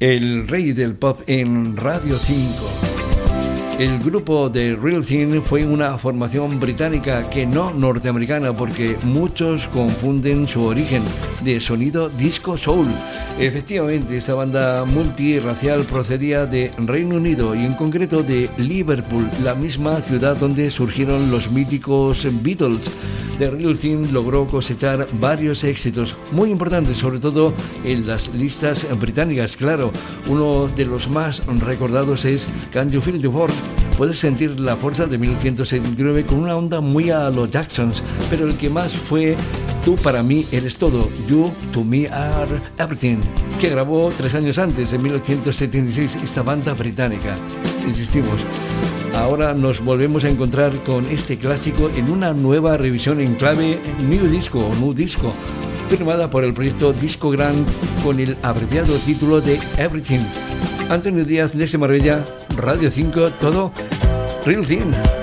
el rey del pop en Radio 5. El grupo de Real Thing fue una formación británica que no norteamericana porque muchos confunden su origen de sonido disco soul. Efectivamente, esta banda multirracial procedía de Reino Unido y en concreto de Liverpool, la misma ciudad donde surgieron los míticos Beatles. The Real Thing logró cosechar varios éxitos muy importantes, sobre todo en las listas británicas. Claro, uno de los más recordados es Can You Feel the Force? Puedes sentir la fuerza de 1979 con una onda muy a los Jacksons, pero el que más fue Tú para mí eres todo, You to me are everything, que grabó tres años antes, en 1976, esta banda británica. Insistimos, ahora nos volvemos a encontrar con este clásico en una nueva revisión en clave New Disco o New Disco, firmada por el proyecto Disco Grand con el abreviado título de Everything. Antonio Díaz de Marbella, Radio 5, todo Real Thing.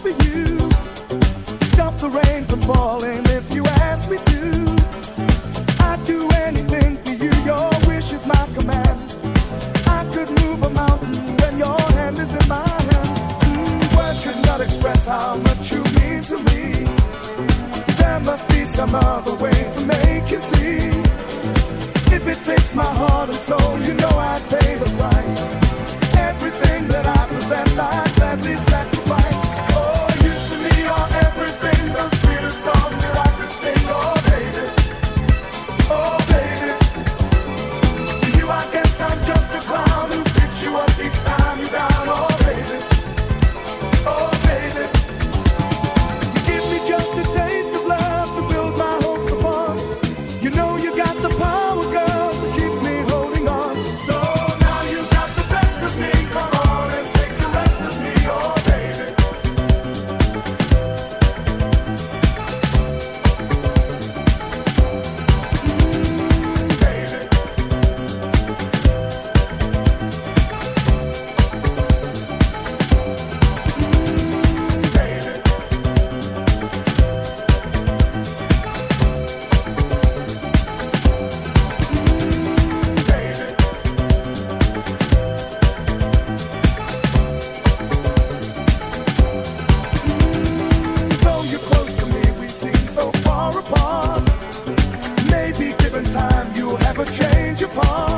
for you. Stop the rain from falling if you ask me to. I'd do anything for you. Your wish is my command. I could move a mountain when your hand is in mine. Mm, words cannot express how much you mean to me. There must be some other way to make you see. If it takes my heart and soul, you know I'd pay the price. Everything that I possess, I gladly. upon.